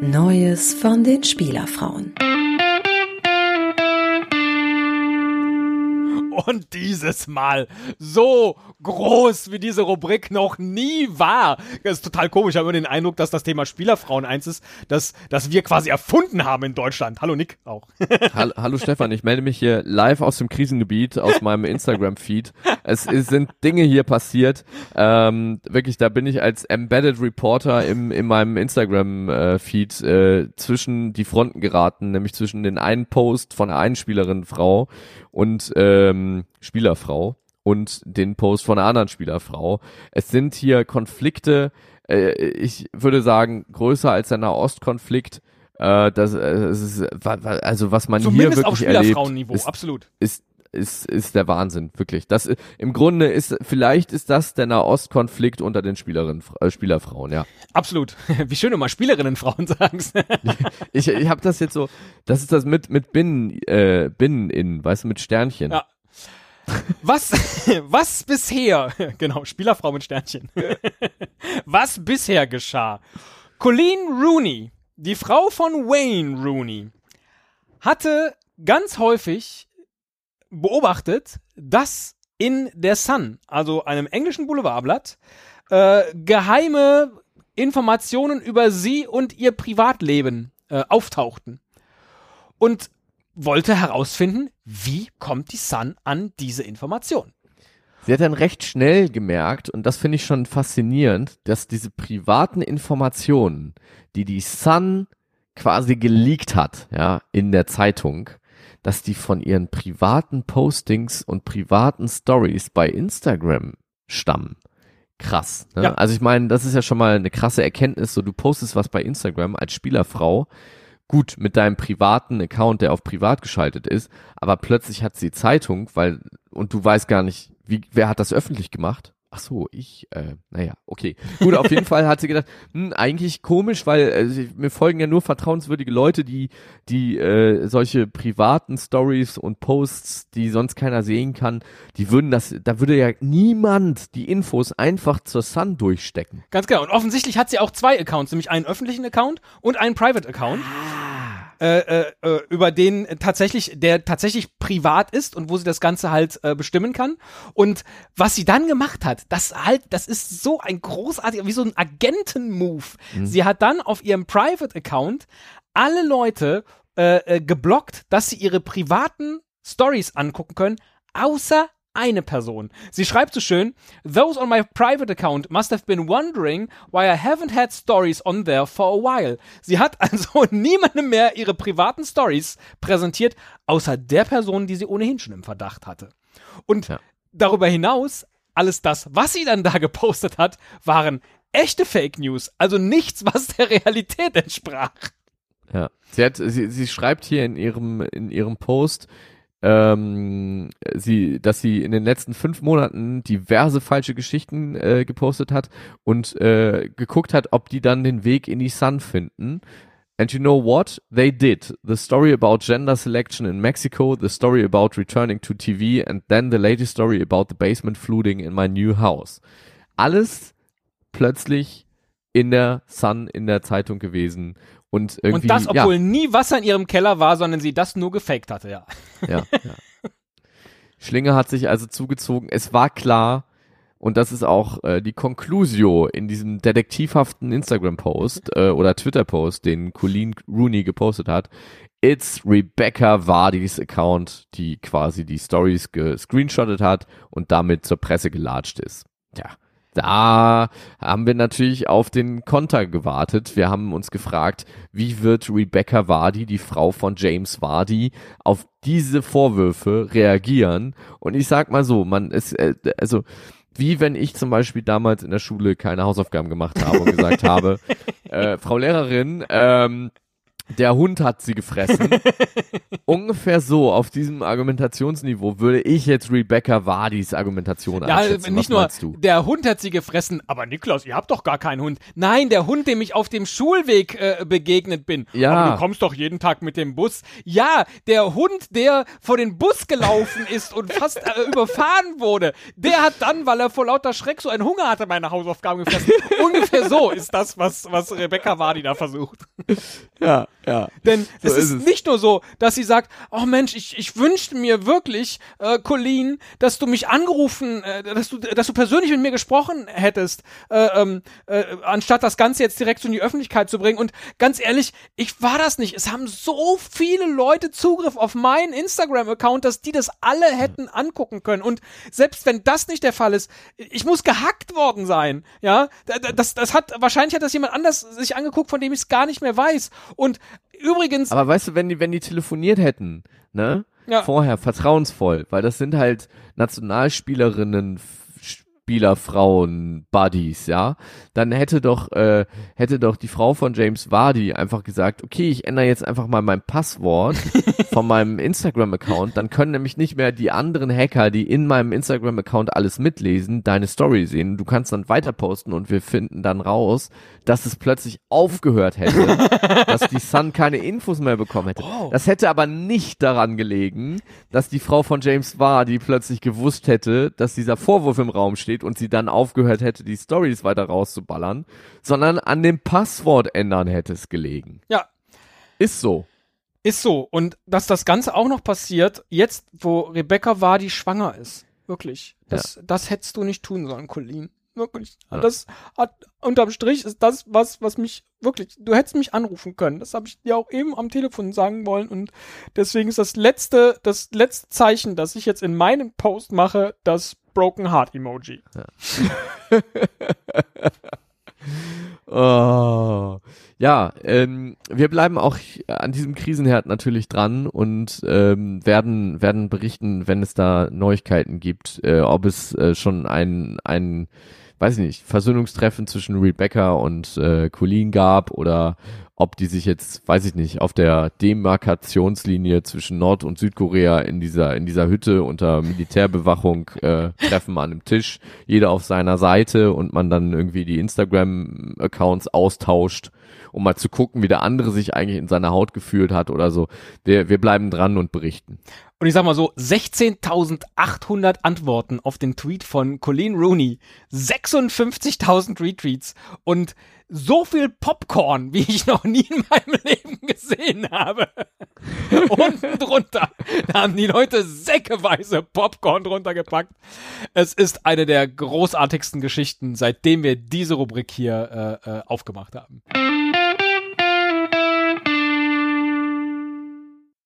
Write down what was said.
Neues von den Spielerfrauen. Und dieses Mal so groß wie diese Rubrik noch nie war. Das ist total komisch. Ich habe immer den Eindruck, dass das Thema Spielerfrauen eins ist, das, das wir quasi erfunden haben in Deutschland. Hallo Nick auch. Hallo, hallo Stefan, ich melde mich hier live aus dem Krisengebiet, aus meinem Instagram-Feed. Es, es, sind Dinge hier passiert. Ähm, wirklich, da bin ich als Embedded Reporter im, in meinem Instagram-Feed äh, zwischen die Fronten geraten, nämlich zwischen den einen Post von der einen Spielerin Frau und ähm, Spielerfrau und den Post von einer anderen Spielerfrau. Es sind hier Konflikte, äh, ich würde sagen, größer als der Nahostkonflikt. Äh, das, äh, ist, also was man Zumindest hier wirklich auf Spielerfrauenniveau, erlebt, ist, absolut. Ist, ist, ist der Wahnsinn, wirklich. Das im Grunde ist, vielleicht ist das der Nahostkonflikt unter den Spielerinnen, äh, Spielerfrauen, ja. Absolut. Wie schön du mal Spielerinnenfrauen sagst. ich ich habe das jetzt so, das ist das mit mit Binnen, äh, Binnen in, weißt du, mit Sternchen. Ja. Was, was bisher, genau, Spielerfrau mit Sternchen. was bisher geschah? Colleen Rooney, die Frau von Wayne Rooney, hatte ganz häufig beobachtet, dass in der Sun, also einem englischen Boulevardblatt, äh, geheime Informationen über sie und ihr Privatleben äh, auftauchten. Und wollte herausfinden, wie kommt die Sun an diese Information. Sie hat dann recht schnell gemerkt, und das finde ich schon faszinierend, dass diese privaten Informationen, die die Sun quasi geleakt hat, ja, in der Zeitung, dass die von ihren privaten Postings und privaten Stories bei Instagram stammen. Krass. Ne? Ja. Also ich meine, das ist ja schon mal eine krasse Erkenntnis. So, du postest was bei Instagram als Spielerfrau, gut mit deinem privaten Account, der auf privat geschaltet ist, aber plötzlich hat sie Zeitung, weil und du weißt gar nicht, wie wer hat das öffentlich gemacht? Ach so, ich, äh, naja, okay. Gut, auf jeden Fall hat sie gedacht, hm, eigentlich komisch, weil äh, sie- mir folgen ja nur vertrauenswürdige Leute, die, die äh, solche privaten Stories und Posts, die sonst keiner sehen kann, die würden das, da würde ja niemand die Infos einfach zur Sun durchstecken. Ganz genau. Und offensichtlich hat sie auch zwei Accounts, nämlich einen öffentlichen Account und einen Private Account. Äh, äh, äh, über den tatsächlich, der tatsächlich privat ist und wo sie das Ganze halt äh, bestimmen kann. Und was sie dann gemacht hat, das halt, das ist so ein großartiger, wie so ein Agenten-Move. Sie hat dann auf ihrem Private Account alle Leute äh, äh, geblockt, dass sie ihre privaten Stories angucken können, außer eine Person. Sie schreibt so schön, Those on my private account must have been wondering why I haven't had stories on there for a while. Sie hat also niemandem mehr ihre privaten Stories präsentiert, außer der Person, die sie ohnehin schon im Verdacht hatte. Und Ja. darüber hinaus, alles das, was sie dann da gepostet hat, waren echte Fake News, also nichts, was der Realität entsprach. Ja. Sie hat, sie, sie schreibt hier in ihrem, in ihrem Post, ähm, sie, dass sie in den letzten fünf Monaten diverse falsche Geschichten äh, gepostet hat und äh, geguckt hat, ob die dann den Weg in die Sun finden. And you know what? They did. The story about gender selection in Mexico, the story about returning to TV, and then the latest story about the basement flooding in my new house. Alles plötzlich in der Sun, in der Zeitung gewesen. Und irgendwie, Und das, ja, obwohl nie Wasser in ihrem Keller war, sondern sie das nur gefaked hatte, ja. ja, ja. Schlinge hat sich also zugezogen. Es war klar, und das ist auch äh, die Conclusio in diesem detektivhaften Instagram-Post äh, oder Twitter-Post, den Colleen Rooney gepostet hat. It's Rebecca Vardis Account, die quasi die Stories gescreenshottet hat und damit zur Presse gelatscht ist. Ja, da haben wir natürlich auf den Konter gewartet. Wir haben uns gefragt, wie wird Rebecca Vardy, die Frau von James Vardy, auf diese Vorwürfe reagieren? Und ich sag mal so, man ist, äh, also, wie wenn ich zum Beispiel damals in der Schule keine Hausaufgaben gemacht habe und gesagt habe, äh, Frau Lehrerin, ähm, Der Hund hat sie gefressen. Ungefähr so, auf diesem Argumentationsniveau würde ich jetzt Rebecca Wardys Argumentation Ja, einschätzen. nicht Was nur, der Hund hat sie gefressen, aber Niklas, ihr habt doch gar keinen Hund. Nein, der Hund, dem ich auf dem Schulweg äh, begegnet bin. Ja. Aber du kommst doch jeden Tag mit dem Bus. Ja, der Hund, der vor den Bus gelaufen ist und fast äh, überfahren wurde, der hat dann, weil er vor lauter Schreck so einen Hunger hatte, meine Hausaufgaben gefressen. Ungefähr so ist das, was, was Rebecca Wardi da versucht. Ja, ja. Denn So es ist, ist es. nicht nur so, dass sie sagt, oh Mensch, ich, ich wünschte mir wirklich, äh, Colleen, dass du mich angerufen, äh, dass du, dass du persönlich mit mir gesprochen hättest, äh, ähm, äh, anstatt das Ganze jetzt direkt so in die Öffentlichkeit zu bringen. Und ganz ehrlich, ich war das nicht. Es haben so viele Leute Zugriff auf meinen Instagram-Account, dass die das alle hätten angucken können. Und selbst wenn das nicht der Fall ist, ich muss gehackt worden sein. Ja, Da- da- das, das hat, wahrscheinlich hat das jemand anders sich angeguckt, von dem ich es gar nicht mehr weiß. Und übrigens, Aber weißt du, wenn die, wenn die telefoniert hätten, ne? Ja. Vorher, vertrauensvoll, weil das sind halt Nationalspielerinnen, Spieler, Frauen, Buddies, ja, dann hätte doch, äh, hätte doch die Frau von James Vardy einfach gesagt, okay, ich ändere jetzt einfach mal mein Passwort von meinem Instagram-Account, dann können nämlich nicht mehr die anderen Hacker, die in meinem Instagram-Account alles mitlesen, deine Story sehen. Du kannst dann weiter posten und wir finden dann raus, dass es plötzlich aufgehört hätte, dass die Sun keine Infos mehr bekommen hätte. Oh. Das hätte aber nicht daran gelegen, dass die Frau von James Vardy plötzlich gewusst hätte, dass dieser Vorwurf im Raum steht und sie dann aufgehört hätte, die Stories weiter rauszuballern, sondern an dem Passwort ändern hätte es gelegen. ja, Ist so. Ist so. Und dass das Ganze auch noch passiert, jetzt, wo Rebecca Wardi schwanger ist. Wirklich. Das, das hättest du nicht tun sollen, Colleen. Wirklich. Ja. Das hat, unterm Strich ist das, was, was mich wirklich, du hättest mich anrufen können. Das habe ich dir auch eben am Telefon sagen wollen. Und deswegen ist das letzte, das letzte Zeichen, das ich jetzt in meinem Post mache, das Broken Heart Emoji. Oh. Ja, ähm, wir bleiben auch an diesem Krisenherd natürlich dran und ähm, werden werden berichten, wenn es da Neuigkeiten gibt, äh, ob es äh, schon ein ein weiß ich nicht Versöhnungstreffen zwischen Rebecca und äh, Colleen gab oder ob die sich jetzt, weiß ich nicht, auf der Demarkationslinie zwischen Nord- und Südkorea in dieser in dieser Hütte unter Militärbewachung äh, treffen an einem Tisch, jeder auf seiner Seite und man dann irgendwie die Instagram-Accounts austauscht, um mal zu gucken, wie der andere sich eigentlich in seiner Haut gefühlt hat oder so. Wir, wir bleiben dran und berichten. Und ich sag mal so, 16.800 Antworten auf den Tweet von Colleen Rooney, 56.000 Retweets und so viel Popcorn, wie ich noch nie in meinem Leben gesehen habe. Unten drunter, da haben die Leute säckeweise Popcorn drunter gepackt. Es ist eine der großartigsten Geschichten, seitdem wir diese Rubrik hier äh, äh, aufgemacht haben.